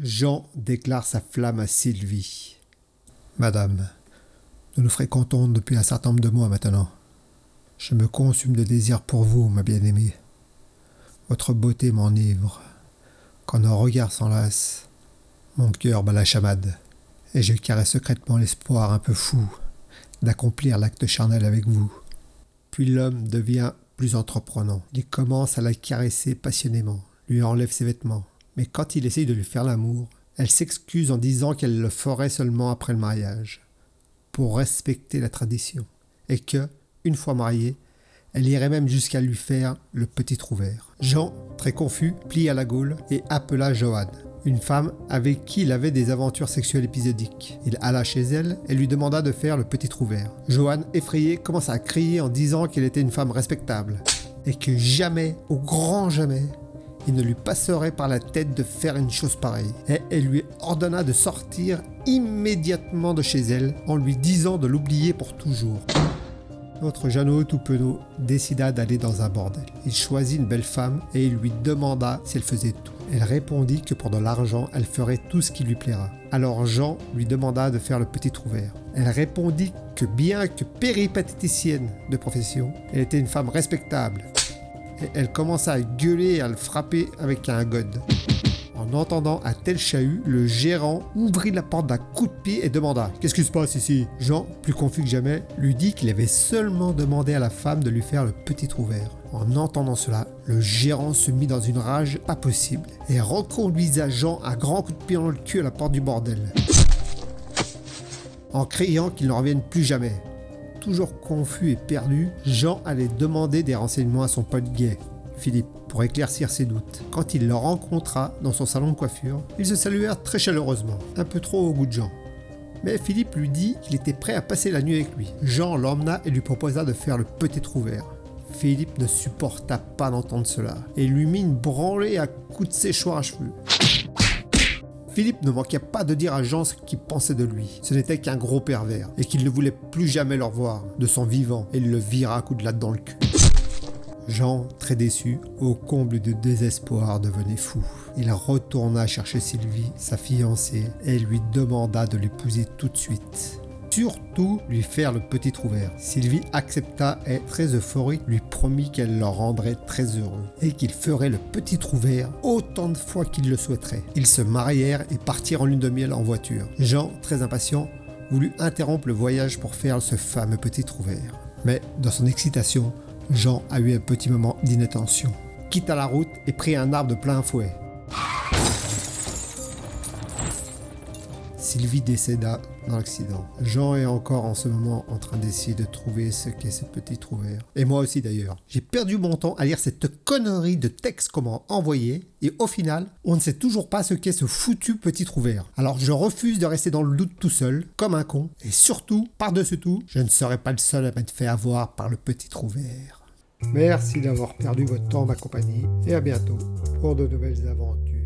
Jean déclare sa flamme à Sylvie. Madame, nous nous fréquentons depuis un certain nombre de mois maintenant. Je me consume de désir pour vous, ma bien-aimée. Votre beauté m'enivre. Quand nos regards s'enlacent, mon cœur bat la chamade, et je caresse secrètement l'espoir un peu fou d'accomplir l'acte charnel avec vous. Puis l'homme devient plus entreprenant. Il commence à la caresser passionnément, lui enlève ses vêtements. Mais quand il essaye de lui faire l'amour, elle s'excuse en disant qu'elle le ferait seulement après le mariage, pour respecter la tradition, et que, une fois mariée, elle irait même jusqu'à lui faire le petit trou vert. Jean, très confus, plia la gaule et appela Joanne, une femme avec qui il avait des aventures sexuelles épisodiques. Il alla chez elle et lui demanda de faire le petit trou vert. Joanne, effrayée, commença à crier en disant qu'elle était une femme respectable et que jamais, au grand jamais, il ne lui passerait par la tête de faire une chose pareille. Et elle lui ordonna de sortir immédiatement de chez elle en lui disant de l'oublier pour toujours. Notre Jeannot tout penaud décida d'aller dans un bordel. Il choisit une belle femme et il lui demanda si elle faisait tout. Elle répondit que pour de l'argent, elle ferait tout ce qui lui plaira. Alors Jean lui demanda de faire le petit trou vert. Elle répondit que bien que péripatéticienne de profession, elle était une femme respectable. Elle commença à gueuler et à le frapper avec un god. En entendant un tel chahut, le gérant ouvrit la porte d'un coup de pied et demanda Qu'est-ce qui se passe ici? Jean, plus confus que jamais, lui dit qu'il avait seulement demandé à la femme de lui faire le petit trou vert. En entendant cela, le gérant se mit dans une rage pas possible et reconduisa Jean un grand coup de pied dans le cul à la porte du bordel. En criant qu'il ne revienne plus jamais. Toujours confus et perdu, Jean allait demander des renseignements à son pote gay, Philippe, pour éclaircir ses doutes. Quand il le rencontra dans son salon de coiffure, ils se saluèrent très chaleureusement, un peu trop au goût de Jean. Mais Philippe lui dit qu'il était prêt à passer la nuit avec lui. Jean l'emmena et lui proposa de faire le petit trou vert. Philippe ne supporta pas d'entendre cela et lui mit une branlée à coups de séchoir à cheveux. Philippe ne manquait pas de dire à Jean ce qu'il pensait de lui. Ce n'était qu'un gros pervers et qu'il ne voulait plus jamais le revoir de son vivant et il le vira à coups de latte dans le cul. Jean, très déçu, au comble de désespoir, devenait fou. Il retourna chercher Sylvie, sa fiancée, et lui demanda de l'épouser tout de suite. Surtout lui faire le petit trou vert. Sylvie accepta et, très euphorique, lui promit qu'elle le rendrait très heureux et qu'il ferait le petit trou vert autant de fois qu'il le souhaiterait. Ils se marièrent et partirent en lune de miel en voiture. Jean, très impatient, voulut interrompre le voyage pour faire ce fameux petit trou vert. Mais, dans son excitation, Jean a eu un petit moment d'inattention, quitta la route et prit un arbre de plein fouet. Sylvie décéda dans l'accident. Jean est encore en ce moment en train d'essayer de trouver ce qu'est ce petit trou vert. Et moi aussi d'ailleurs. J'ai perdu mon temps à lire cette connerie de texte comment envoyer et au final, on ne sait toujours pas ce qu'est ce foutu petit trou vert. Alors je refuse de rester dans le doute tout seul, comme un con. Et surtout, par-dessus tout, je ne serai pas le seul à m'être fait avoir par le petit trou vert. Merci d'avoir perdu votre temps ma compagnie et à bientôt pour de nouvelles aventures.